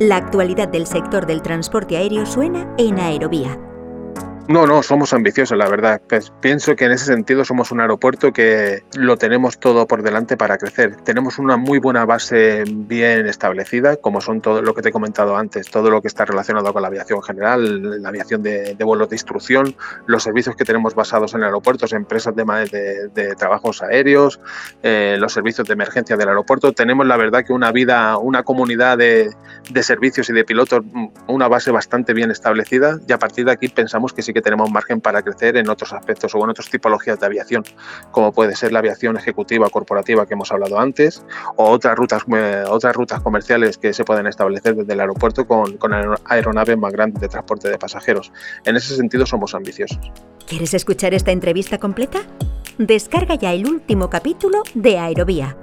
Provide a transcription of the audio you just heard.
La actualidad del sector del transporte aéreo suena en Aerovía no, no, somos ambiciosos, la verdad. Pues pienso que en ese sentido somos un aeropuerto que lo tenemos todo por delante para crecer. Tenemos una muy buena base bien establecida, como son todo lo que te he comentado antes, todo lo que está relacionado con la aviación general, la aviación de, vuelos de instrucción, los servicios que tenemos basados en aeropuertos, empresas de, trabajos aéreos, eh, los servicios de emergencia del aeropuerto. Tenemos la verdad que una vida, una comunidad de, de servicios y de pilotos, una base bastante bien establecida y a partir de aquí pensamos que sí que tenemos margen para crecer en otros aspectos o en otras tipologías de aviación, como puede ser la aviación ejecutiva corporativa que hemos hablado antes, o otras rutas, eh, otras rutas comerciales que se pueden establecer desde el aeropuerto con, con aeronaves más grandes de transporte de pasajeros. En ese sentido somos ambiciosos. ¿Quieres escuchar esta entrevista completa? Descarga ya el último capítulo de Aerovía